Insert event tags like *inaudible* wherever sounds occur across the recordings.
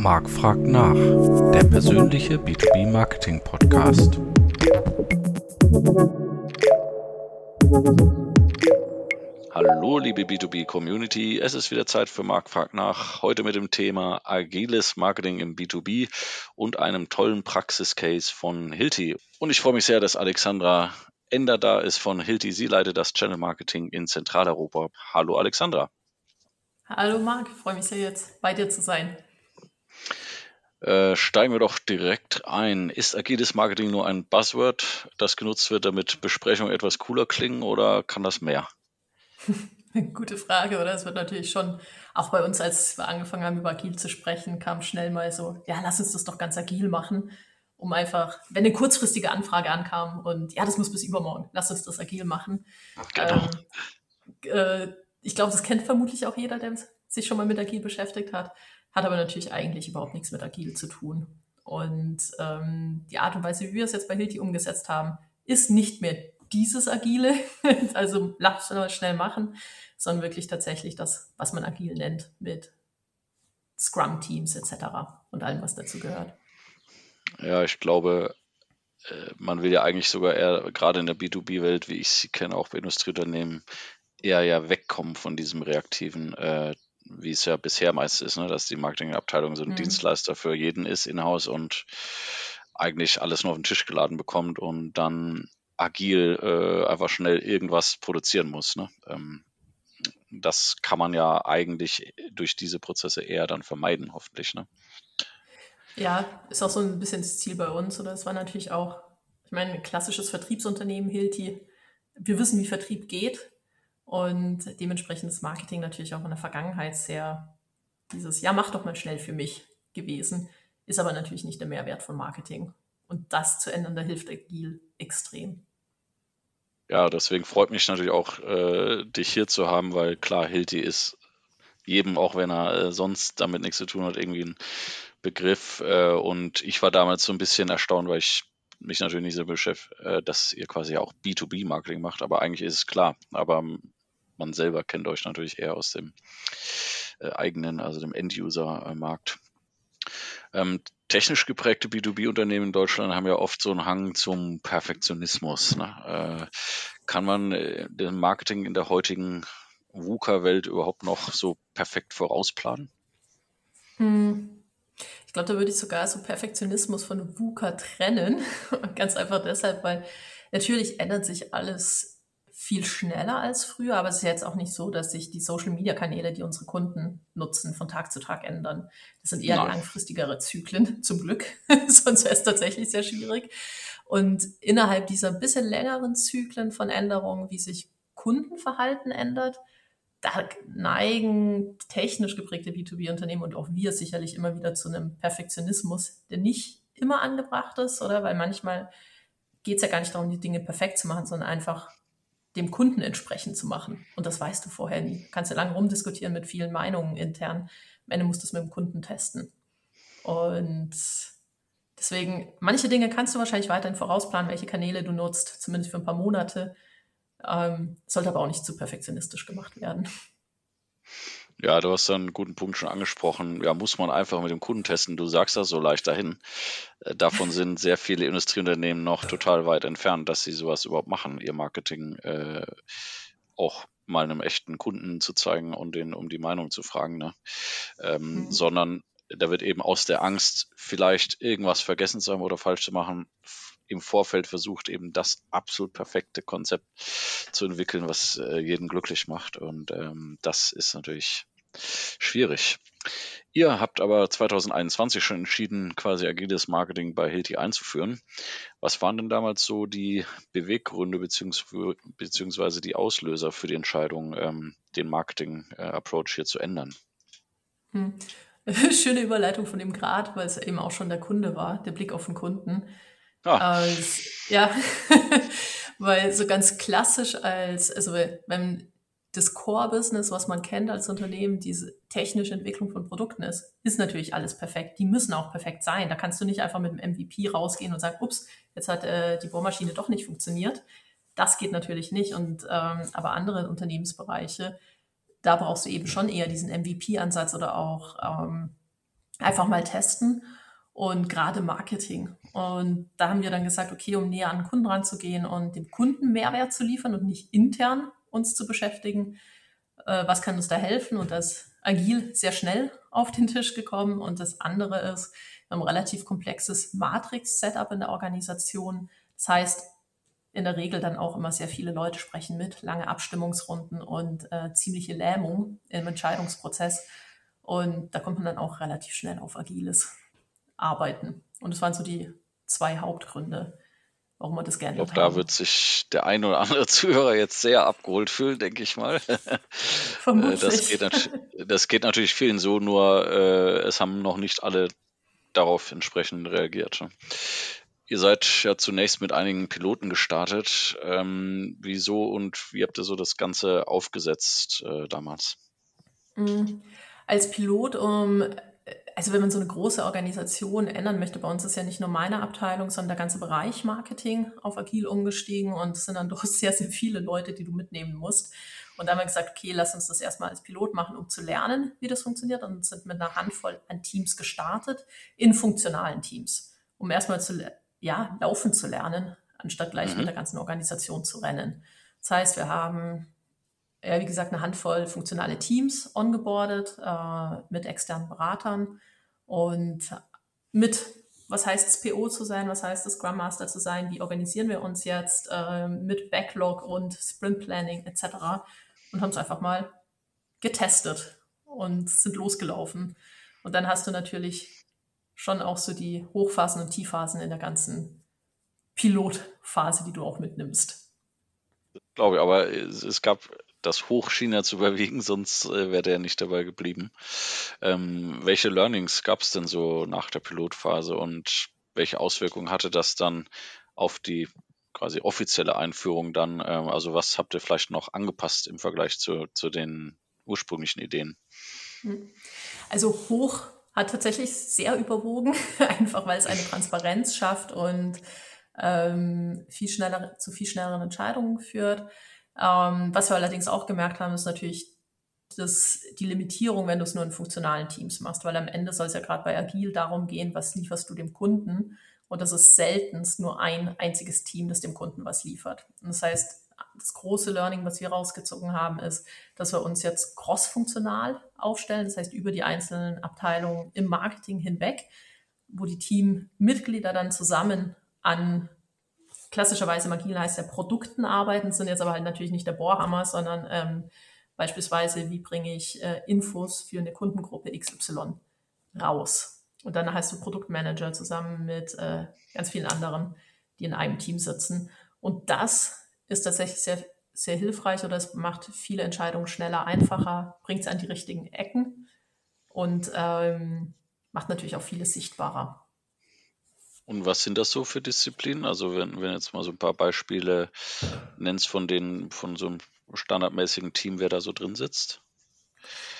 Marc fragt nach, der persönliche B2B Marketing Podcast. Hallo liebe B2B Community, es ist wieder Zeit für Marc fragt nach, heute mit dem Thema agiles Marketing im B2B und einem tollen Praxiscase von Hilti. Und ich freue mich sehr, dass Alexandra Ender da ist von Hilti. Sie leitet das Channel Marketing in Zentraleuropa. Hallo Alexandra. Hallo Marc, freue mich sehr jetzt bei dir zu sein. Äh, steigen wir doch direkt ein. Ist agiles Marketing nur ein Buzzword, das genutzt wird, damit Besprechungen etwas cooler klingen oder kann das mehr? *laughs* Gute Frage, oder? Es wird natürlich schon, auch bei uns, als wir angefangen haben, über agil zu sprechen, kam schnell mal so, ja, lass uns das doch ganz agil machen, um einfach, wenn eine kurzfristige Anfrage ankam und ja, das muss bis übermorgen, lass uns das agil machen. Genau. Ähm, äh, ich glaube, das kennt vermutlich auch jeder, der sich schon mal mit agil beschäftigt hat, hat aber natürlich eigentlich überhaupt nichts mit agil zu tun. Und ähm, die Art und Weise, wie wir es jetzt bei Hilti umgesetzt haben, ist nicht mehr dieses Agile, *laughs* also lass schnell machen, sondern wirklich tatsächlich das, was man agil nennt, mit Scrum-Teams etc. und allem, was dazu gehört. Ja, ich glaube, äh, man will ja eigentlich sogar eher, gerade in der B2B-Welt, wie ich sie kenne, auch bei Industrieunternehmen, eher ja wegkommen von diesem reaktiven, äh, wie es ja bisher meist ist, ne, dass die Marketingabteilung so ein mhm. Dienstleister für jeden ist in-house und eigentlich alles nur auf den Tisch geladen bekommt und dann agil äh, einfach schnell irgendwas produzieren muss. Ne? Ähm, das kann man ja eigentlich durch diese Prozesse eher dann vermeiden, hoffentlich. Ne? Ja, ist auch so ein bisschen das Ziel bei uns. Oder es war natürlich auch, ich meine, ein klassisches Vertriebsunternehmen, Hilti. Wir wissen, wie Vertrieb geht. Und dementsprechend ist Marketing natürlich auch in der Vergangenheit sehr dieses, ja, mach doch mal schnell für mich gewesen. Ist aber natürlich nicht der Mehrwert von Marketing. Und das zu ändern, da hilft Agil extrem. Ja, deswegen freut mich natürlich auch, äh, dich hier zu haben, weil klar, Hilti ist jedem, auch wenn er äh, sonst damit nichts zu tun hat, irgendwie ein Begriff. Äh, und ich war damals so ein bisschen erstaunt, weil ich mich natürlich nicht so beschäftigt, äh, dass ihr quasi auch B2B-Marketing macht, aber eigentlich ist es klar. Aber man selber kennt euch natürlich eher aus dem äh, eigenen, also dem End-User-Markt. Ähm, technisch geprägte B2B-Unternehmen in Deutschland haben ja oft so einen Hang zum Perfektionismus. Ne? Äh, kann man äh, den Marketing in der heutigen VUCA-Welt überhaupt noch so perfekt vorausplanen? Hm. Ich glaube, da würde ich sogar so Perfektionismus von VUCA trennen. *laughs* Ganz einfach deshalb, weil natürlich ändert sich alles viel schneller als früher, aber es ist jetzt auch nicht so, dass sich die Social-Media-Kanäle, die unsere Kunden nutzen, von Tag zu Tag ändern. Das sind eher Nein. langfristigere Zyklen, *laughs* zum Glück. *laughs* Sonst wäre es tatsächlich sehr schwierig. Und innerhalb dieser bisschen längeren Zyklen von Änderungen, wie sich Kundenverhalten ändert, da neigen technisch geprägte B2B-Unternehmen und auch wir sicherlich immer wieder zu einem Perfektionismus, der nicht immer angebracht ist, oder? Weil manchmal geht es ja gar nicht darum, die Dinge perfekt zu machen, sondern einfach dem Kunden entsprechend zu machen. Und das weißt du vorher nie. Du kannst ja lange rumdiskutieren mit vielen Meinungen intern. Am Ende musst du es mit dem Kunden testen. Und deswegen, manche Dinge kannst du wahrscheinlich weiterhin vorausplanen, welche Kanäle du nutzt, zumindest für ein paar Monate. Ähm, sollte aber auch nicht zu perfektionistisch gemacht werden. Ja, du hast einen guten Punkt schon angesprochen. Ja, muss man einfach mit dem Kunden testen. Du sagst das so leicht dahin. Äh, davon sind sehr viele Industrieunternehmen noch total weit entfernt, dass sie sowas überhaupt machen, ihr Marketing äh, auch mal einem echten Kunden zu zeigen und den um die Meinung zu fragen, ne? Ähm, mhm. sondern da wird eben aus der Angst, vielleicht irgendwas vergessen zu haben oder falsch zu machen, im Vorfeld versucht, eben das absolut perfekte Konzept zu entwickeln, was äh, jeden glücklich macht. Und ähm, das ist natürlich schwierig. Ihr habt aber 2021 schon entschieden, quasi agiles Marketing bei Hilti einzuführen. Was waren denn damals so die Beweggründe beziehungsweise die Auslöser für die Entscheidung, ähm, den Marketing-Approach hier zu ändern? Hm. *laughs* Schöne Überleitung von dem Grad, weil es eben auch schon der Kunde war, der Blick auf den Kunden. Ah. Als, ja, *laughs* weil so ganz klassisch als, also wenn das Core-Business, was man kennt als Unternehmen, diese technische Entwicklung von Produkten ist, ist natürlich alles perfekt. Die müssen auch perfekt sein. Da kannst du nicht einfach mit dem MVP rausgehen und sagen, ups, jetzt hat äh, die Bohrmaschine doch nicht funktioniert. Das geht natürlich nicht. Und ähm, aber andere Unternehmensbereiche, da brauchst du eben schon eher diesen MVP-Ansatz oder auch ähm, einfach mal testen und gerade Marketing. Und da haben wir dann gesagt, okay, um näher an den Kunden ranzugehen und dem Kunden Mehrwert zu liefern und nicht intern uns zu beschäftigen, äh, was kann uns da helfen? Und das agil sehr schnell auf den Tisch gekommen. Und das andere ist, wir haben ein relativ komplexes Matrix-Setup in der Organisation. Das heißt, in der Regel dann auch immer sehr viele Leute sprechen mit, lange Abstimmungsrunden und äh, ziemliche Lähmung im Entscheidungsprozess. Und da kommt man dann auch relativ schnell auf agiles arbeiten. Und das waren so die zwei Hauptgründe, warum man das gerne Ich glaube, da wird sich der ein oder andere Zuhörer jetzt sehr abgeholt fühlen, denke ich mal. *laughs* Vermutlich. Das geht, das geht natürlich vielen so, nur äh, es haben noch nicht alle darauf entsprechend reagiert. Ihr seid ja zunächst mit einigen Piloten gestartet. Ähm, wieso und wie habt ihr so das Ganze aufgesetzt äh, damals? Mhm. Als Pilot, um also wenn man so eine große Organisation ändern möchte, bei uns ist ja nicht nur meine Abteilung, sondern der ganze Bereich Marketing auf agil umgestiegen und es sind dann doch *laughs* sehr, sehr viele Leute, die du mitnehmen musst. Und da haben wir gesagt, okay, lass uns das erstmal als Pilot machen, um zu lernen, wie das funktioniert und sind mit einer Handvoll an Teams gestartet, in funktionalen Teams, um erstmal zu, ja, laufen zu lernen, anstatt gleich mhm. mit der ganzen Organisation zu rennen. Das heißt, wir haben ja, wie gesagt, eine Handvoll funktionale Teams ongeboardet äh, mit externen Beratern und mit, was heißt es, PO zu sein, was heißt es, Scrum Master zu sein, wie organisieren wir uns jetzt äh, mit Backlog und Sprint Planning etc. und haben es einfach mal getestet und sind losgelaufen. Und dann hast du natürlich schon auch so die Hochphasen und Tiefphasen in der ganzen Pilotphase, die du auch mitnimmst. Glaube ich, aber es, es gab das Hoch schien ja zu *laughs* überwiegen, sonst äh, wäre der nicht dabei geblieben. Ähm, welche Learnings gab es denn so nach der Pilotphase und welche Auswirkungen hatte das dann auf die quasi offizielle Einführung dann? Ähm, also was habt ihr vielleicht noch angepasst im Vergleich zu, zu den ursprünglichen Ideen? Hm. Also hoch hat tatsächlich sehr überwogen, *laughs* einfach weil es eine Transparenz schafft und ähm, viel schneller, zu viel schnelleren Entscheidungen führt. Ähm, was wir allerdings auch gemerkt haben, ist natürlich das, die Limitierung, wenn du es nur in funktionalen Teams machst, weil am Ende soll es ja gerade bei Agil darum gehen, was lieferst du dem Kunden. Und das ist seltenst nur ein einziges Team, das dem Kunden was liefert. Und das heißt, das große Learning, was wir rausgezogen haben, ist, dass wir uns jetzt cross-funktional aufstellen, das heißt über die einzelnen Abteilungen im Marketing hinweg, wo die Teammitglieder dann zusammen an klassischerweise im Agil heißt ja Produkten arbeiten, sind jetzt aber halt natürlich nicht der Bohrhammer, sondern ähm, beispielsweise, wie bringe ich äh, Infos für eine Kundengruppe XY raus. Und dann heißt du Produktmanager zusammen mit äh, ganz vielen anderen, die in einem Team sitzen. Und das ist tatsächlich sehr, sehr hilfreich oder es macht viele Entscheidungen schneller, einfacher, bringt es an die richtigen Ecken und ähm, macht natürlich auch vieles sichtbarer. Und was sind das so für Disziplinen? Also wenn, wenn jetzt mal so ein paar Beispiele nennst von den, von so einem standardmäßigen Team, wer da so drin sitzt?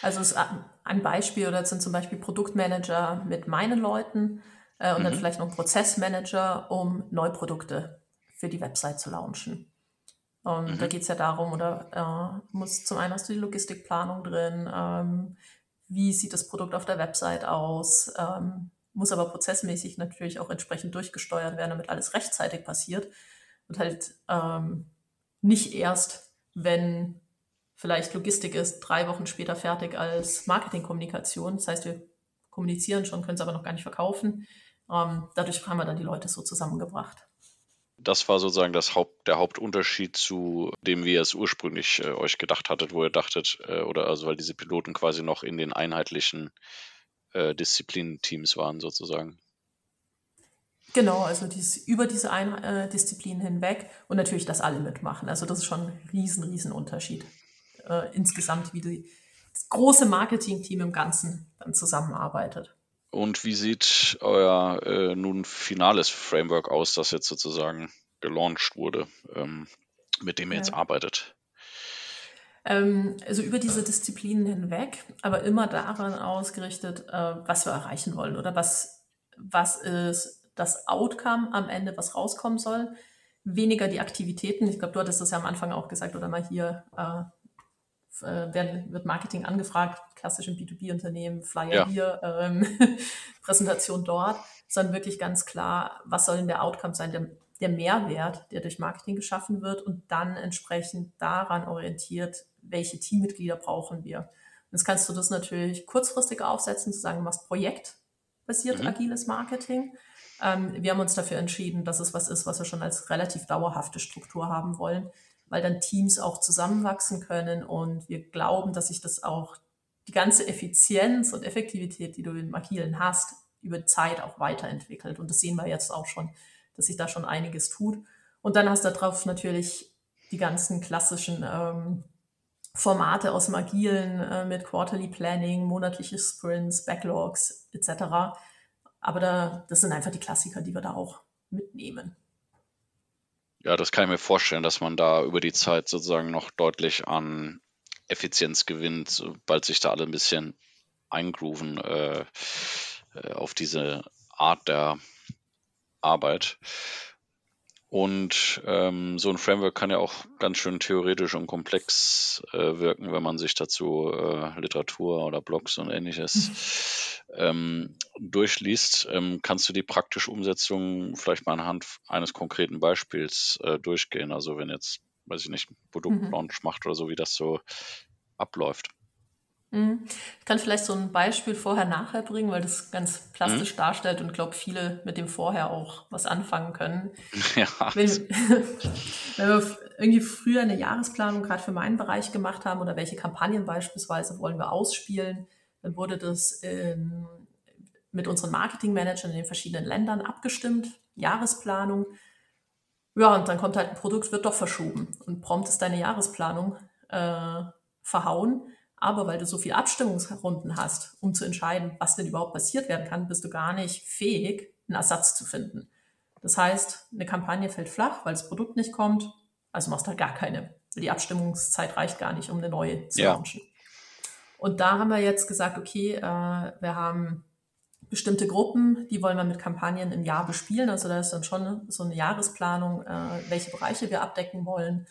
Also es ist ein Beispiel oder sind zum Beispiel Produktmanager mit meinen Leuten äh, und mhm. dann vielleicht noch ein Prozessmanager, um Neuprodukte für die Website zu launchen. Und mhm. da geht es ja darum, oder äh, muss zum einen hast du die Logistikplanung drin, ähm, wie sieht das Produkt auf der Website aus, ähm, muss aber prozessmäßig natürlich auch entsprechend durchgesteuert werden, damit alles rechtzeitig passiert und halt ähm, nicht erst, wenn vielleicht Logistik ist, drei Wochen später fertig als Marketingkommunikation. Das heißt, wir kommunizieren schon, können es aber noch gar nicht verkaufen. Ähm, dadurch haben wir dann die Leute so zusammengebracht. Das war sozusagen das Haupt, der Hauptunterschied zu dem, wie ihr es ursprünglich äh, euch gedacht hattet, wo ihr dachtet, äh, oder also weil diese Piloten quasi noch in den einheitlichen äh, Disziplinenteams waren sozusagen. Genau, also dies, über diese Ein äh, Disziplinen hinweg und natürlich, dass alle mitmachen. Also das ist schon ein riesen, riesen Unterschied. Äh, insgesamt, wie die, das große Marketing-Team im Ganzen dann zusammenarbeitet. Und wie sieht euer äh, nun finales Framework aus, das jetzt sozusagen gelauncht wurde, ähm, mit dem ihr ja. jetzt arbeitet? Ähm, also über diese Disziplinen hinweg, aber immer daran ausgerichtet, äh, was wir erreichen wollen oder was, was ist das Outcome am Ende, was rauskommen soll. Weniger die Aktivitäten. Ich glaube, du hattest das ja am Anfang auch gesagt oder mal hier äh, äh, werden, wird Marketing angefragt, klassisch im B2B-Unternehmen, Flyer ja. hier, ähm, *laughs* Präsentation dort, sondern wirklich ganz klar, was soll denn der Outcome sein, der, der Mehrwert, der durch Marketing geschaffen wird und dann entsprechend daran orientiert, welche Teammitglieder brauchen wir. Jetzt kannst du das natürlich kurzfristig aufsetzen, zu sagen, du machst projektbasiert mhm. agiles Marketing. Ähm, wir haben uns dafür entschieden, dass es was ist, was wir schon als relativ dauerhafte Struktur haben wollen, weil dann Teams auch zusammenwachsen können und wir glauben, dass sich das auch die ganze Effizienz und Effektivität, die du im Agilen hast, über Zeit auch weiterentwickelt. Und das sehen wir jetzt auch schon, dass sich da schon einiges tut. Und dann hast du darauf natürlich die ganzen klassischen ähm, Formate aus dem Agilen äh, mit Quarterly Planning, monatliche Sprints, Backlogs etc. Aber da, das sind einfach die Klassiker, die wir da auch mitnehmen. Ja, das kann ich mir vorstellen, dass man da über die Zeit sozusagen noch deutlich an Effizienz gewinnt, sobald sich da alle ein bisschen eingrooven äh, äh auf diese Art der Arbeit. Und ähm, so ein Framework kann ja auch ganz schön theoretisch und komplex äh, wirken, wenn man sich dazu äh, Literatur oder Blogs und ähnliches mhm. ähm, durchliest. Ähm, kannst du die praktische Umsetzung vielleicht mal anhand eines konkreten Beispiels äh, durchgehen? Also wenn jetzt, weiß ich nicht, ein Produktlaunch mhm. macht oder so, wie das so abläuft. Mhm. Ich kann vielleicht so ein Beispiel vorher-nachher bringen, weil das ganz plastisch mhm. darstellt und glaube, viele mit dem Vorher auch was anfangen können. *laughs* Ja. Wenn, *laughs* wenn, wir irgendwie früher eine Jahresplanung gerade für meinen Bereich gemacht haben oder welche Kampagnen beispielsweise wollen wir ausspielen, dann wurde das in, mit unseren Marketingmanagern in den verschiedenen Ländern abgestimmt, Jahresplanung. Ja, und dann kommt halt ein Produkt, wird doch verschoben und prompt ist deine Jahresplanung äh, verhauen aber weil du so viele Abstimmungsrunden hast, um zu entscheiden, was denn überhaupt passiert werden kann, bist du gar nicht fähig, einen Ersatz zu finden. Das heißt, eine Kampagne fällt flach, weil das Produkt nicht kommt, also machst du halt gar keine. Die Abstimmungszeit reicht gar nicht, um eine neue zu ja. launchen. Und da haben wir jetzt gesagt, okay, äh, wir haben bestimmte Gruppen, die wollen wir mit Kampagnen im Jahr bespielen. Also da ist dann schon so eine Jahresplanung, äh, welche Bereiche wir abdecken wollen.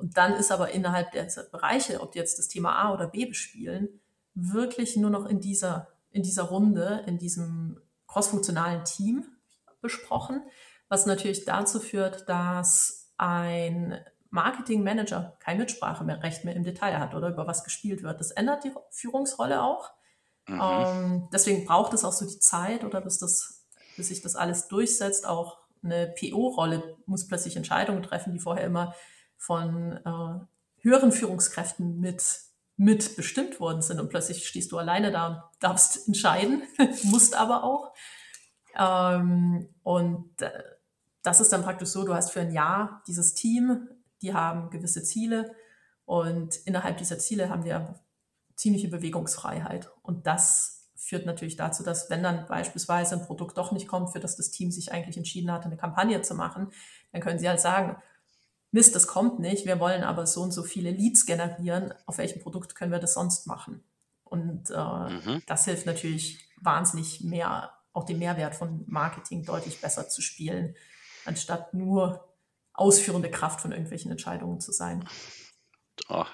Und dann ist aber innerhalb der Bereiche, ob die jetzt das Thema A oder B bespielen, wirklich nur noch in dieser, in dieser Runde, in diesem crossfunktionalen Team besprochen, was natürlich dazu führt, dass ein Marketingmanager kein Mitsprache mehr Recht mehr im Detail hat oder über was gespielt wird. Das ändert die Führungsrolle auch. Mhm. Ähm, deswegen braucht es auch so die Zeit oder bis das, bis sich das alles durchsetzt. Auch eine PO-Rolle muss plötzlich Entscheidungen treffen, die vorher immer von äh, höheren Führungskräften mit, mit bestimmt worden sind. Und plötzlich stehst du alleine da darfst entscheiden, *laughs* musst aber auch. Ähm, und äh, das ist dann praktisch so, du hast für ein Jahr dieses Team, die haben gewisse Ziele und innerhalb dieser Ziele haben wir ziemliche Bewegungsfreiheit. Und das führt natürlich dazu, dass wenn dann beispielsweise ein Produkt doch nicht kommt, für das das Team sich eigentlich entschieden hatte, eine Kampagne zu machen, dann können sie halt sagen, Mist, das kommt nicht, wir wollen aber so und so viele Leads generieren, auf welchem Produkt können wir das sonst machen? Und äh, mhm. das hilft natürlich wahnsinnig mehr, auch den Mehrwert von Marketing deutlich besser zu spielen, anstatt nur ausführende Kraft von irgendwelchen Entscheidungen zu sein. Oh,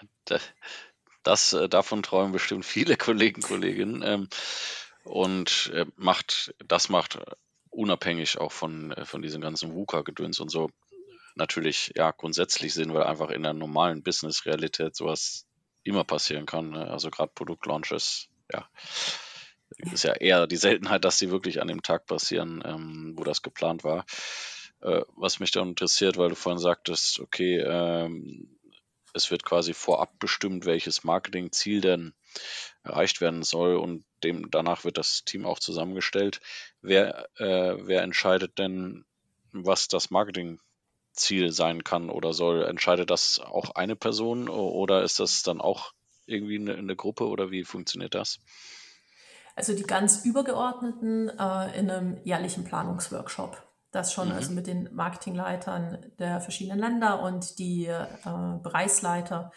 das, äh, davon träumen bestimmt viele Kollegen, Kolleginnen. Ähm, und äh, macht, das macht unabhängig auch von, äh, von diesem ganzen VUCA-Gedöns und so natürlich ja grundsätzlich Sinn, weil einfach in der normalen Business-Realität sowas immer passieren kann. Ne? Also gerade Produktlaunches, ja, ist ja eher die Seltenheit, dass sie wirklich an dem Tag passieren, ähm, wo das geplant war. Äh, was mich dann interessiert, weil du vorhin sagtest, okay, ähm, es wird quasi vorab bestimmt, welches Marketingziel denn erreicht werden soll und dem danach wird das Team auch zusammengestellt. Wer, äh, wer entscheidet denn, was das Marketing Ziel sein kann oder soll. Entscheidet das auch eine Person oder ist das dann auch irgendwie eine, eine Gruppe oder wie funktioniert das? Also die ganz übergeordneten äh, in einem jährlichen Planungsworkshop. Das schon, mhm. also mit den Marketingleitern der verschiedenen Länder und die äh, Bereichsleiter,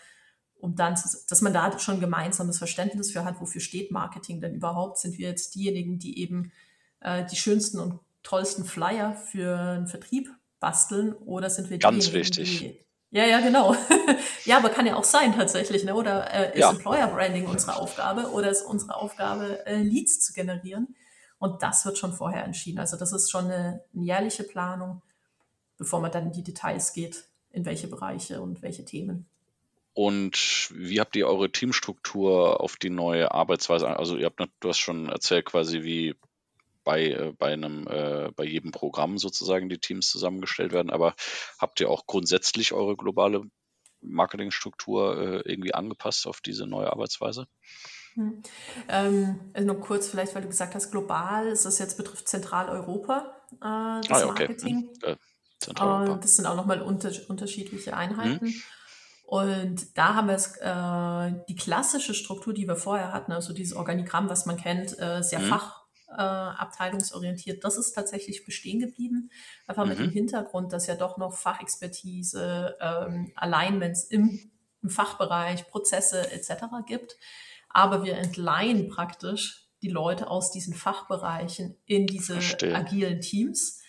um dann, zu, dass man da schon gemeinsames Verständnis für hat, wofür steht Marketing denn überhaupt? Sind wir jetzt diejenigen, die eben äh, die schönsten und tollsten Flyer für einen Vertrieb basteln oder sind wir Ganz wichtig. die Ja, ja, genau. *laughs* ja, aber kann ja auch sein tatsächlich, ne? Oder äh, ist ja. Employer Branding unsere Aufgabe oder ist unsere Aufgabe, äh, Leads zu generieren? Und das wird schon vorher entschieden. Also das ist schon eine, eine jährliche Planung, bevor man dann in die Details geht, in welche Bereiche und welche Themen. Und wie habt ihr eure Teamstruktur auf die neue Arbeitsweise? Also ihr habt, du hast schon erzählt quasi, wie bei, äh, bei einem, äh, bei jedem Programm sozusagen die Teams zusammengestellt werden, aber habt ihr auch grundsätzlich eure globale Marketingstruktur äh, irgendwie angepasst auf diese neue Arbeitsweise? Hm. Ähm, also nur kurz vielleicht, weil du gesagt hast, global ist das jetzt betrifft Zentraleuropa, äh, das ah, okay. Marketing. Hm. Zentraleuropa. Und das sind auch nochmal unter, unterschiedliche Einheiten. Hm. Und da haben wir es, äh, die klassische Struktur, die wir vorher hatten, also dieses Organigramm, was man kennt, äh, sehr mhm. fachabteilungsorientiert, äh, das ist tatsächlich bestehen geblieben. Einfach mhm. mit dem mhm. Hintergrund, dass ja doch noch Fachexpertise, ähm, Alignments im, im Fachbereich, Prozesse etc. gibt. Aber wir entleihen praktisch die Leute aus diesen Fachbereichen in diese Verstehe. agilen Teams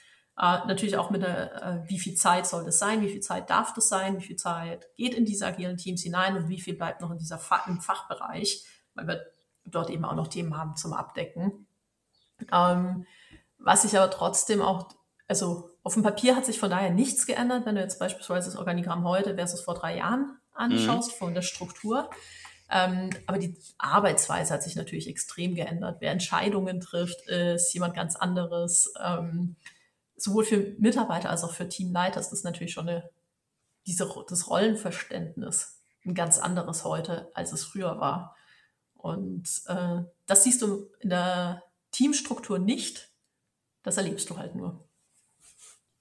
äh, natürlich auch mit der, äh, wie viel Zeit soll das sein, wie viel Zeit darf das sein, wie viel Zeit geht in diese agilen Teams hinein und wie viel bleibt noch in dieser Fa im Fachbereich, weil wir dort eben auch noch Themen haben zum Abdecken. Ähm, was sich aber trotzdem auch, also auf dem Papier hat sich von daher nichts geändert, wenn du jetzt beispielsweise das Organigramm heute versus vor drei Jahren anschaust, mhm. von der Struktur. Ähm, aber die Arbeitsweise hat sich natürlich extrem geändert. Wer Entscheidungen trifft, ist jemand ganz anderes. Ähm, sowohl für Mitarbeiter als auch für Teamleiter ist das natürlich schon eine, diese, das Rollenverständnis ein ganz anderes heute, als es früher war. Und äh, das siehst du in der Teamstruktur nicht, das erlebst du halt nur.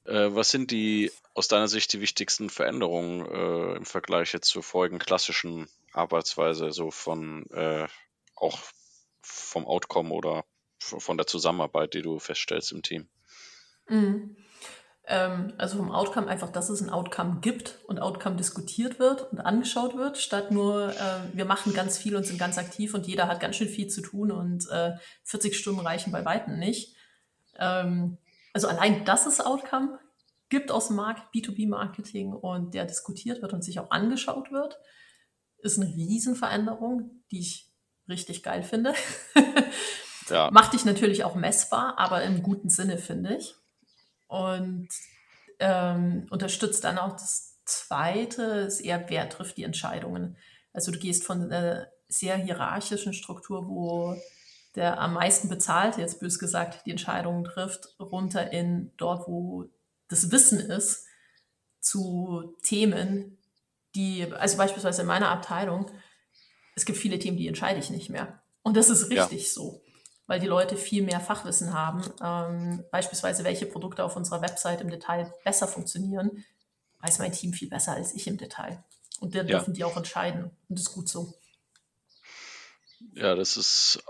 Äh, was sind die aus deiner Sicht die wichtigsten Veränderungen äh, im Vergleich jetzt zur vorigen klassischen Arbeitsweise, so von äh, auch vom Outcome oder von der Zusammenarbeit, die du feststellst im Team? Mhm. Ähm, also vom Outcome einfach, dass es ein Outcome gibt und Outcome diskutiert wird und angeschaut wird, statt nur, äh, wir machen ganz viel und sind ganz aktiv und jeder hat ganz schön viel zu tun und äh, 40 Stunden reichen bei Weitem nicht. Ähm, also allein, dass es Outcome gibt aus dem Markt, B2B-Marketing und der diskutiert wird und sich auch angeschaut wird, ist eine Riesenveränderung, die ich richtig geil finde. ja. *laughs* Macht dich natürlich auch messbar, aber im guten Sinne, finde ich und ähm, unterstützt dann auch das Zweite, ist eher, wer trifft die Entscheidungen. Also du gehst von einer sehr hierarchischen Struktur, wo der am meisten bezahlt, jetzt bös gesagt, die Entscheidungen trifft, runter in dort, wo das Wissen ist, zu Themen, die, also beispielsweise in meiner Abteilung, es gibt viele Themen, die entscheide ich nicht mehr. Und das ist richtig ja. so weil die Leute viel mehr Fachwissen haben. Ähm, beispielsweise, welche Produkte auf unserer Website im Detail besser funktionieren, weiß mein Team viel besser als ich im Detail. Und dann ja. dürfen die auch entscheiden. Und das ist gut so. Ja, das ist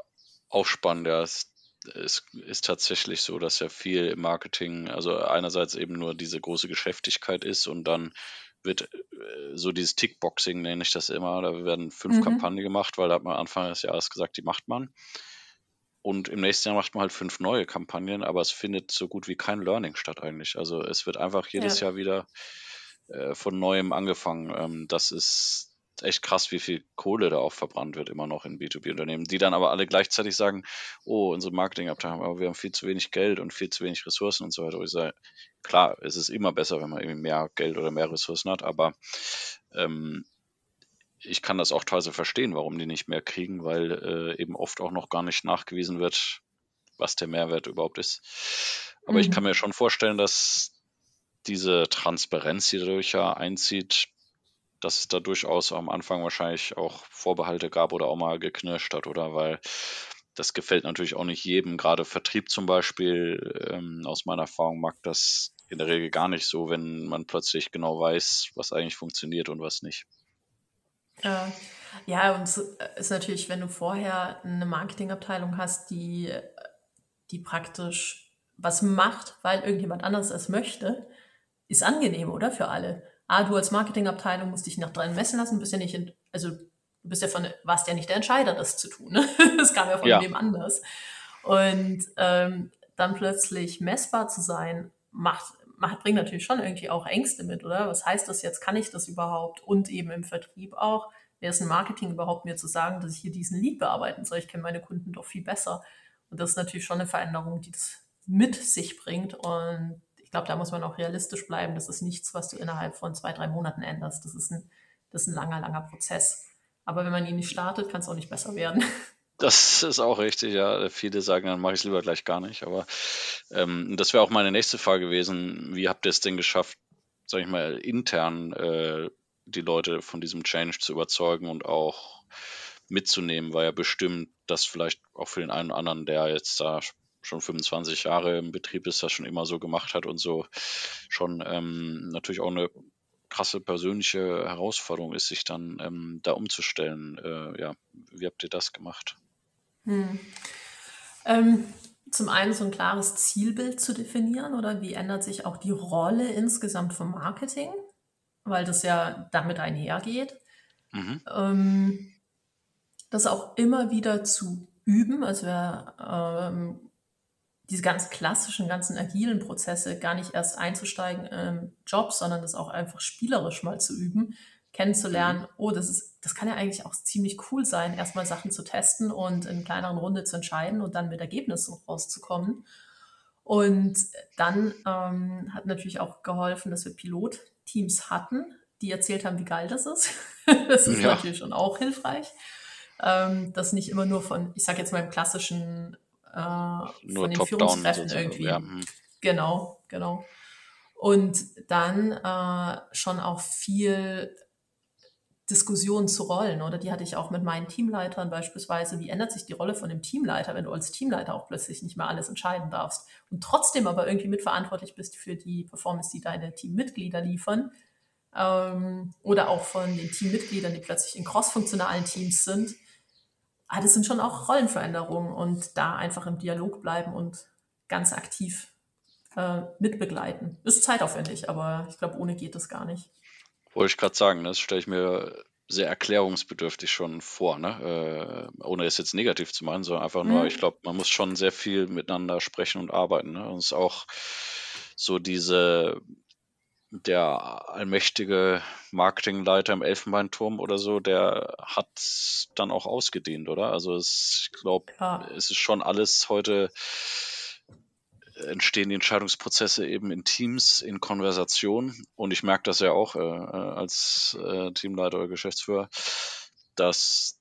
auch spannend. Ja. Es, es ist tatsächlich so, dass ja viel im Marketing, also einerseits eben nur diese große Geschäftigkeit ist und dann wird äh, so dieses Tickboxing, nenne ich das immer. Da werden fünf mhm. Kampagnen gemacht, weil da hat man Anfang des Jahres gesagt, die macht man. Und im nächsten Jahr macht man halt fünf neue Kampagnen, aber es findet so gut wie kein Learning statt eigentlich. Also es wird einfach jedes ja. Jahr wieder äh, von neuem angefangen. Ähm, das ist echt krass, wie viel Kohle da auch verbrannt wird immer noch in B2B-Unternehmen, die dann aber alle gleichzeitig sagen, oh, unsere Marketingabteilung, aber wir haben viel zu wenig Geld und viel zu wenig Ressourcen und so weiter. Und ich sage, klar, es ist immer besser, wenn man irgendwie mehr Geld oder mehr Ressourcen hat, aber ähm, ich kann das auch teilweise verstehen, warum die nicht mehr kriegen, weil äh, eben oft auch noch gar nicht nachgewiesen wird, was der Mehrwert überhaupt ist. Aber mhm. ich kann mir schon vorstellen, dass diese Transparenz, die dadurch ja einzieht, dass es da durchaus am Anfang wahrscheinlich auch Vorbehalte gab oder auch mal geknirscht hat, oder weil das gefällt natürlich auch nicht jedem. Gerade Vertrieb zum Beispiel, ähm, aus meiner Erfahrung mag das in der Regel gar nicht so, wenn man plötzlich genau weiß, was eigentlich funktioniert und was nicht. Äh, ja, und es ist natürlich, wenn du vorher eine Marketingabteilung hast, die, die praktisch was macht, weil irgendjemand anderes es möchte, ist angenehm, oder? Für alle. Ah, du als Marketingabteilung musst dich nach dran messen lassen, bist ja nicht, in, also du bist ja von, warst ja nicht der Entscheider, das zu tun. Ne? *laughs* Das kam ja von ja. wem anders. Und ähm, dann plötzlich messbar zu sein, macht, macht, bringt natürlich schon irgendwie auch Ängste mit, oder? Was heißt das jetzt? Kann ich das überhaupt? Und eben im Vertrieb auch. Wer ist im Marketing überhaupt, mir zu sagen, dass ich hier diesen Lead bearbeiten soll? Ich kenne meine Kunden doch viel besser. Und das ist natürlich schon eine Veränderung, die das mit sich bringt. Und ich glaube, da muss man auch realistisch bleiben. Das ist nichts, was du innerhalb von zwei, drei Monaten änderst. Das ist ein, das ist ein langer, langer Prozess. Aber wenn man ihn nicht startet, kann es auch nicht besser werden. *laughs* Das ist auch richtig, ja. Viele sagen, dann mache ich es lieber gleich gar nicht. Aber ähm, das wäre auch meine nächste Frage gewesen. Wie habt ihr es denn geschafft, sag ich mal, intern äh, die Leute von diesem Change zu überzeugen und auch mitzunehmen? War ja bestimmt, dass vielleicht auch für den einen oder anderen, der jetzt da schon 25 Jahre im Betrieb ist, das schon immer so gemacht hat und so schon ähm, natürlich auch eine krasse persönliche Herausforderung ist, sich dann ähm, da umzustellen. Äh, ja, wie habt ihr das gemacht? Hm. Ähm, zum einen so ein klares Zielbild zu definieren oder wie ändert sich auch die Rolle insgesamt vom Marketing, weil das ja damit einhergeht. Mhm. Ähm, das auch immer wieder zu üben, also wir, ähm, diese ganz klassischen, ganzen agilen Prozesse gar nicht erst einzusteigen im Job, sondern das auch einfach spielerisch mal zu üben, kennenzulernen, mhm. oh, das ist, das kann ja eigentlich auch ziemlich cool sein, erstmal Sachen zu testen und in kleineren Runde zu entscheiden und dann mit Ergebnissen rauszukommen. Und dann ähm, hat natürlich auch geholfen, dass wir Pilotteams hatten, die erzählt haben, wie geil das ist. *laughs* das ist ja. natürlich schon auch hilfreich. Ähm, das nicht immer nur von, ich sage jetzt mal im klassischen, äh, von den Führungskräften irgendwie. Ja. Mhm. Genau, genau. Und dann äh, schon auch viel Diskussionen zu Rollen, oder die hatte ich auch mit meinen Teamleitern beispielsweise. Wie ändert sich die Rolle von dem Teamleiter, wenn du als Teamleiter auch plötzlich nicht mehr alles entscheiden darfst und trotzdem aber irgendwie mitverantwortlich bist für die Performance, die deine Teammitglieder liefern? Ähm, oder auch von den Teammitgliedern, die plötzlich in crossfunktionalen Teams sind. Ah, das sind schon auch Rollenveränderungen und da einfach im Dialog bleiben und ganz aktiv äh, mitbegleiten. Ist zeitaufwendig, aber ich glaube, ohne geht das gar nicht. Wollte ich gerade sagen, das stelle ich mir sehr erklärungsbedürftig schon vor, ne? Äh, ohne es jetzt negativ zu meinen, sondern einfach nur, mhm. ich glaube, man muss schon sehr viel miteinander sprechen und arbeiten. Ne? Und es ist auch so diese, der allmächtige Marketingleiter im Elfenbeinturm oder so, der hat dann auch ausgedehnt, oder? Also es, ich glaube, es ist schon alles heute entstehen die Entscheidungsprozesse eben in Teams, in Konversation. Und ich merke das ja auch äh, äh, als äh, Teamleiter oder Geschäftsführer, dass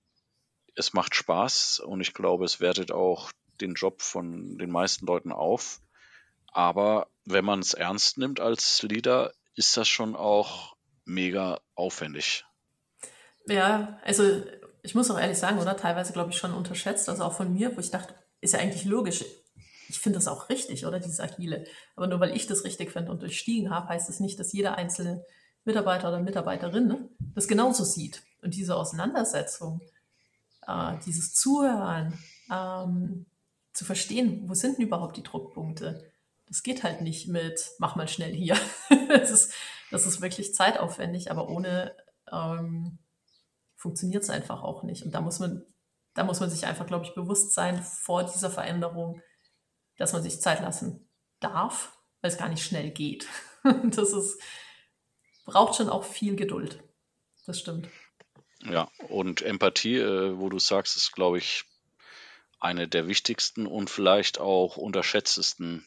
es macht Spaß und ich glaube, es wertet auch den Job von den meisten Leuten auf. Aber wenn man es ernst nimmt als Leader, ist das schon auch mega aufwendig. Ja, also ich muss auch ehrlich sagen, oder teilweise glaube ich schon unterschätzt, also auch von mir, wo ich dachte, ist ja eigentlich logisch ich finde das auch richtig, oder dieses Agile. Aber nur weil ich das richtig finde und durchstiegen habe, heißt es das nicht, dass jeder einzelne Mitarbeiter oder Mitarbeiterin ne, das genauso sieht. Und diese Auseinandersetzung, äh, dieses Zuhören, ähm, zu verstehen, wo sind denn überhaupt die Druckpunkte, das geht halt nicht mit, mach mal schnell hier. *laughs* das, ist, das ist wirklich zeitaufwendig, aber ohne ähm, funktioniert es einfach auch nicht. Und da muss man, da muss man sich einfach, glaube ich, bewusst sein vor dieser Veränderung, dass man sich Zeit lassen darf, weil es gar nicht schnell geht. *laughs* das ist, braucht schon auch viel Geduld. Das stimmt. Ja, und Empathie, äh, wo du sagst, ist, glaube ich, eine der wichtigsten und vielleicht auch unterschätztesten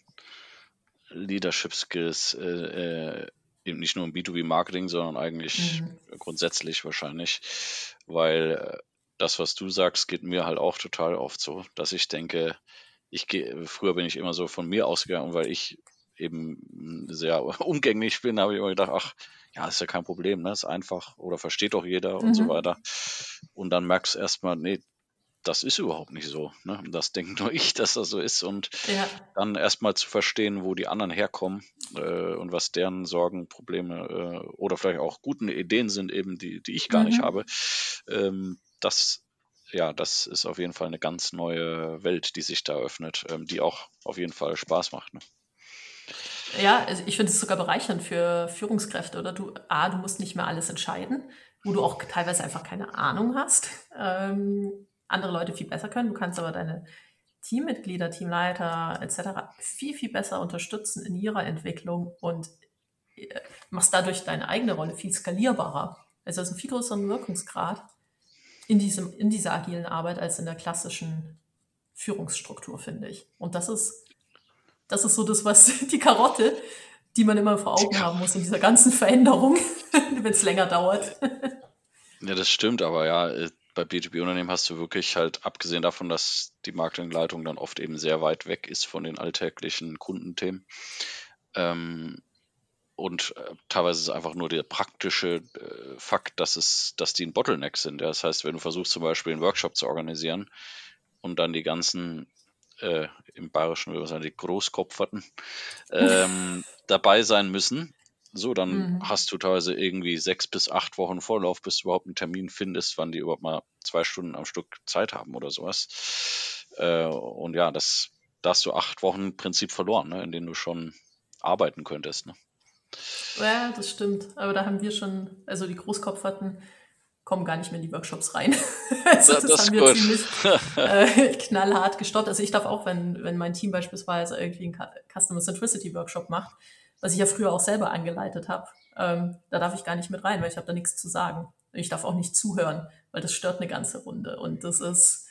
Leadership Skills, äh, äh, eben nicht nur im B2B-Marketing, sondern eigentlich mhm. grundsätzlich wahrscheinlich, weil äh, das, was du sagst, geht mir halt auch total oft so, dass ich denke, ich gehe, früher bin ich immer so von mir ausgegangen, weil ich eben sehr *laughs* umgänglich bin, habe ich immer gedacht, ach, ja, ist ja kein Problem, ne? Ist einfach oder versteht doch jeder mhm. und so mhm. weiter. Und dann merkst du erstmal, nee, das ist überhaupt nicht so. Ne? Das denke *laughs* nur ich, dass das so ist. Und ja. dann erstmal zu verstehen, wo die anderen herkommen äh, und was deren Sorgen, Probleme äh, oder vielleicht auch guten Ideen sind, eben, die, die ich gar mhm. nicht habe. Ähm, das ja, das ist auf jeden Fall eine ganz neue Welt, die sich da öffnet, ähm, die auch auf jeden Fall Spaß macht. Ne? Ja, also ich finde es sogar bereichernd für Führungskräfte, oder du, A, du musst nicht mehr alles entscheiden, wo du auch teilweise einfach keine Ahnung hast. Ähm, andere Leute viel besser können. Du kannst aber deine Teammitglieder, Teamleiter etc. viel, viel besser unterstützen in ihrer Entwicklung und äh, machst dadurch deine eigene Rolle viel skalierbarer. Also es ist ein viel größeren Wirkungsgrad in, diesem, in dieser agilen Arbeit als in der klassischen Führungsstruktur, finde ich. Und das ist, das ist so das, was *laughs* die Karotte, die man immer vor Augen haben muss in dieser ganzen Veränderung, *laughs* wenn es länger dauert. Ja, das stimmt, aber ja, äh, bei B2B-Unternehmen hast du wirklich halt, abgesehen davon, dass die Marketingleitung dann oft eben sehr weit weg ist von den alltäglichen Kundenthemen, ähm, und äh, teilweise ist es einfach nur der praktische äh, Fakt, dass es, dass die ein Bottleneck sind. Ja? Das heißt, wenn du versuchst zum Beispiel einen Workshop zu organisieren und dann die ganzen äh, im Bayerischen würde man sagen, die Großkopferten ähm, *laughs* dabei sein müssen, so, dann mhm. hast du teilweise irgendwie sechs bis acht Wochen Vorlauf, bis du überhaupt einen Termin findest, wann die überhaupt mal zwei Stunden am Stück Zeit haben oder sowas. Äh, und ja, das, da hast du acht Wochen im Prinzip verloren, ne, in denen du schon arbeiten könntest. Ne? Ja, das stimmt. Aber da haben wir schon, also die Großkopferten kommen gar nicht mehr in die Workshops rein. *laughs* also das, das haben wir gut. ziemlich *laughs* äh, knallhart gestoppt. Also ich darf auch, wenn, wenn mein Team beispielsweise irgendwie einen Customer Centricity Workshop macht, was ich ja früher auch selber angeleitet habe, ähm, da darf ich gar nicht mit rein, weil ich habe da nichts zu sagen. Ich darf auch nicht zuhören, weil das stört eine ganze Runde. Und das ist,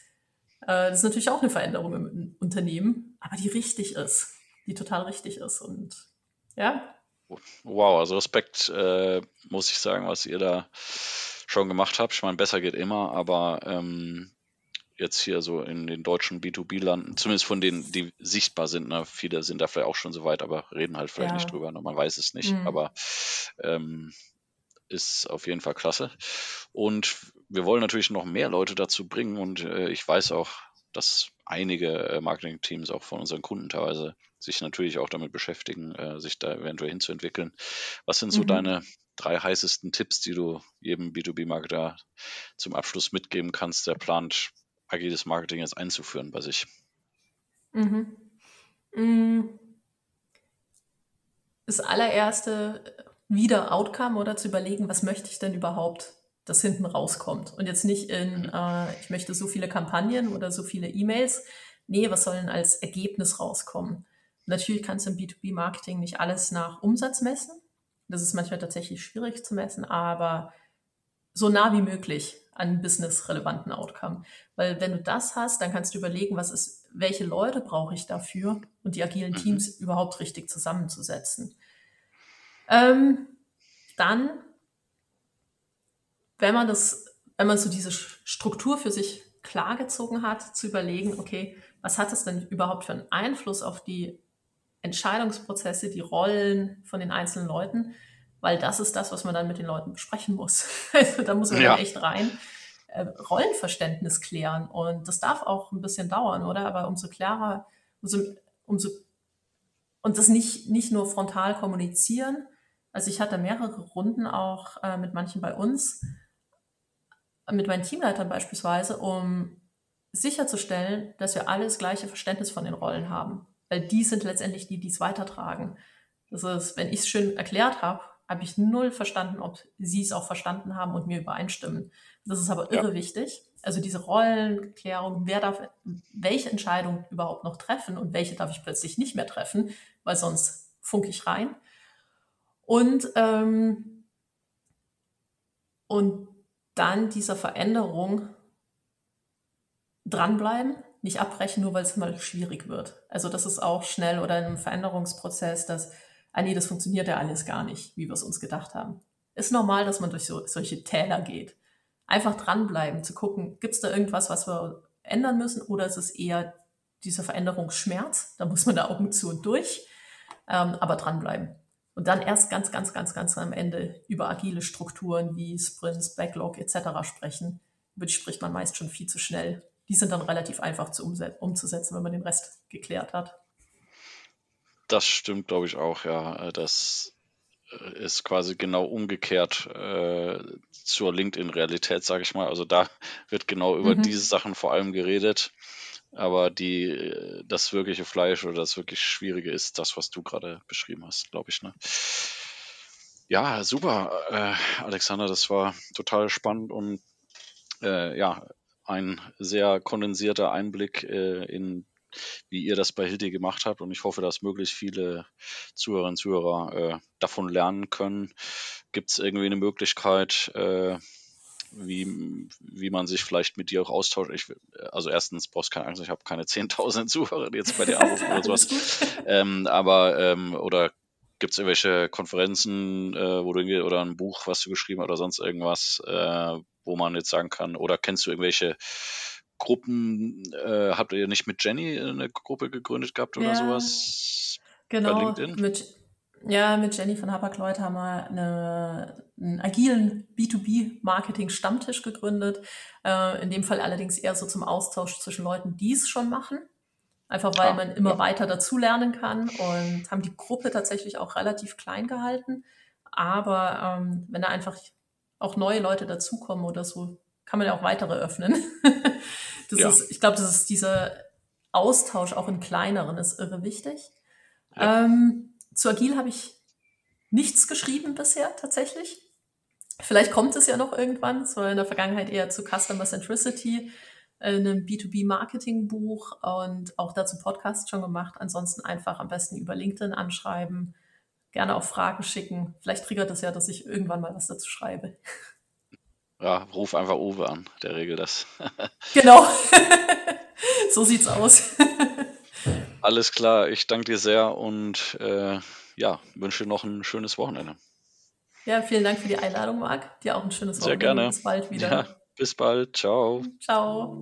äh, das ist natürlich auch eine Veränderung im Unternehmen, aber die richtig ist, die total richtig ist. Und ja, Wow, also Respekt, äh, muss ich sagen, was ihr da schon gemacht habt. Ich meine, besser geht immer, aber ähm, jetzt hier so in den deutschen B2B-Landen, zumindest von denen, die sichtbar sind, ne? viele sind da vielleicht auch schon so weit, aber reden halt vielleicht ja. nicht drüber, ne? man weiß es nicht, mhm. aber ähm, ist auf jeden Fall klasse. Und wir wollen natürlich noch mehr Leute dazu bringen und äh, ich weiß auch, dass einige äh, Marketing-Teams auch von unseren Kunden teilweise sich natürlich auch damit beschäftigen, äh, sich da eventuell hinzuentwickeln. Was sind so mhm. deine drei heißesten Tipps, die du jedem B2B-Marketer zum Abschluss mitgeben kannst, der plant, agiles Marketing jetzt einzuführen bei sich? Mhm. Mm. Das allererste wieder Outcome oder zu überlegen, was möchte ich denn überhaupt, dass hinten rauskommt. Und jetzt nicht in, mhm. äh, ich möchte so viele Kampagnen oder so viele E-Mails. Nee, was soll denn als Ergebnis rauskommen? Natürlich kannst du im B2B-Marketing nicht alles nach Umsatz messen. Das ist manchmal tatsächlich schwierig zu messen, aber so nah wie möglich an business-relevanten Outcome. Weil wenn du das hast, dann kannst du überlegen, was ist, welche Leute brauche ich dafür und die agilen mhm. Teams mhm. überhaupt richtig zusammenzusetzen. Ähm, dann, wenn man das, wenn man so diese Struktur für sich klargezogen hat, zu überlegen, okay, was hat es denn überhaupt für einen Einfluss auf die Entscheidungsprozesse, die Rollen von den einzelnen Leuten, weil das ist das, was man dann mit den Leuten besprechen muss. *laughs* Also da muss man ja. echt rein äh, Rollenverständnis klären und das darf auch ein bisschen dauern, oder? Aber umso klarer, umso, umso und das nicht, nicht nur frontal kommunizieren. Also ich hatte mehrere Runden auch äh, mit manchen bei uns, mit meinen Teamleitern beispielsweise, um sicherzustellen, dass wir alle das gleiche Verständnis von den Rollen haben weil die sind letztendlich die, die es weitertragen. Das ist, wenn ich es schön erklärt habe, habe ich null verstanden, ob sie es auch verstanden haben und mir übereinstimmen. Das ist aber irre ja. wichtig. Also diese Rollenklärung, wer darf welche Entscheidung überhaupt noch treffen und welche darf ich plötzlich nicht mehr treffen, weil sonst funke ich rein. Und, ähm, und dann dieser Veränderung dranbleiben, nicht abbrechen, nur weil es mal schwierig wird. Also das ist auch schnell oder in einem Veränderungsprozess, dass, ah nee, das funktioniert ja alles gar nicht, wie wir es uns gedacht haben. Ist normal, dass man durch so, solche Täler geht. Einfach dranbleiben, zu gucken, gibt es da irgendwas, was wir ändern müssen oder ist es eher dieser Veränderungsschmerz? Da muss man da Augen zu und durch, ähm, aber dranbleiben. Und dann erst ganz, ganz, ganz, ganz am Ende über agile Strukturen wie Sprints, Backlog etc. sprechen. Über die spricht man meist schon viel zu schnell die sind dann relativ einfach zu umzusetzen, wenn man den Rest geklärt hat. Das stimmt, glaube ich, auch, ja. Das äh, ist quasi genau umgekehrt äh, zur LinkedIn-Realität, sage ich mal. Also da wird genau über mhm. diese Sachen vor allem geredet. Aber die, äh, das wirkliche Fleisch oder das wirklich Schwierige ist das, was du gerade beschrieben hast, glaube ich. Ne? Ja, super, äh, Alexander, das war total spannend und äh, ja, ein sehr kondensierter Einblick äh, in wie ihr das bei Hilti gemacht habt. Und ich hoffe, dass möglichst viele Zuhörerinnen und Zuhörer äh, davon lernen können. Gibt es irgendwie eine Möglichkeit, äh, wie, wie man sich vielleicht mit dir auch austauscht. Ich, also erstens brauchst keine Angst, ich habe keine *laughs* 10.000 Zuhörer jetzt bei dir anrufen oder *laughs* sowas. ähm, aber, ähm, oder gibt es irgendwelche Konferenzen, äh, wo du oder ein Buch, was du geschrieben hast oder sonst irgendwas, äh, wo man jetzt sagen kann, oder kennst du irgendwelche Gruppen, äh, habt ihr nicht mit Jenny eine Gruppe gegründet gehabt oder ja, sowas? Genau, mit, ja, mit Jenny von Hapag-Lloyd haben wir eine, einen agilen B2B-Marketing-Stammtisch gegründet. Äh, in dem Fall allerdings eher so zum Austausch zwischen Leuten, die es schon machen. Einfach weil ah, man immer ja. weiter dazulernen kann und haben die Gruppe tatsächlich auch relativ klein gehalten. Aber ähm, wenn da einfach auch neue Leute dazukommen oder so, kann man ja auch weitere öffnen. *laughs* das ja. ist, ich glaube, das ist dieser Austausch auch in kleineren ist irre wichtig. Ja. Ähm, zu Agil habe ich nichts geschrieben bisher tatsächlich. Vielleicht kommt es ja noch irgendwann. Es war in der Vergangenheit eher zu Customer Centricity, einem B2B-Marketing-Buch und auch dazu Podcast schon gemacht. Ansonsten einfach am besten über LinkedIn anschreiben, gerne auch Fragen schicken. Vielleicht triggert es ja, dass ich irgendwann mal was dazu schreibe. Ja, ruf einfach Uwe an, der regelt das. genau. *laughs* so sieht's aus. *laughs* Alles klar, ich danke dir sehr und äh, ja, wünsche noch ein schönes Wochenende. Ja, vielen Dank für die Einladung, Marc. Dir auch ein schönes Wochenende. Sehr gerne. Bis bald wieder. Ja, bis bald. Ciao. Ciao.